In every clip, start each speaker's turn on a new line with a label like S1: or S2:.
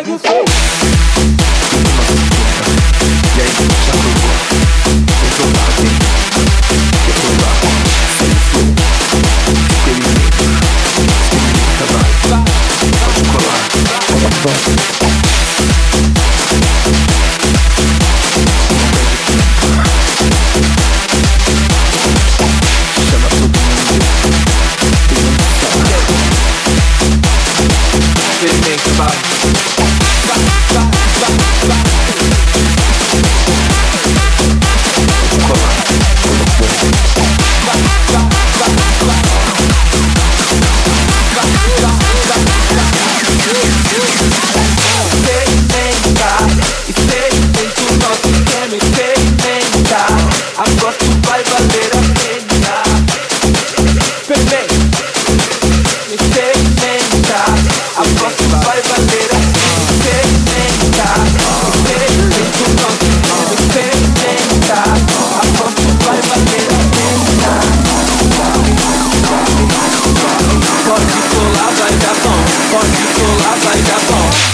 S1: Pega o fogo.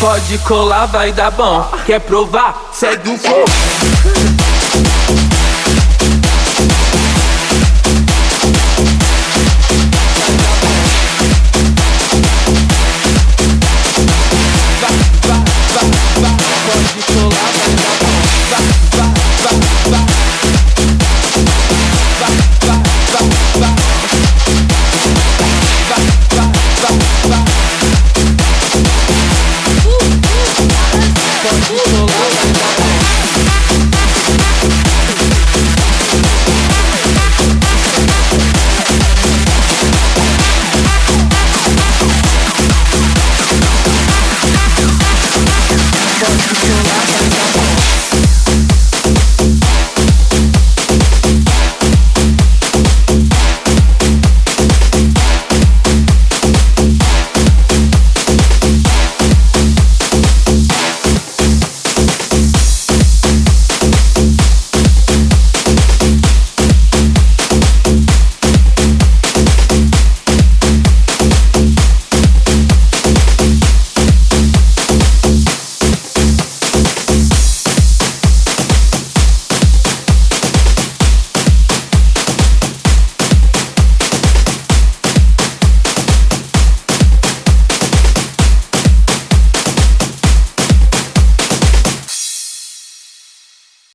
S1: Pode colar, vai dar bom. Quer provar? Segue o flow.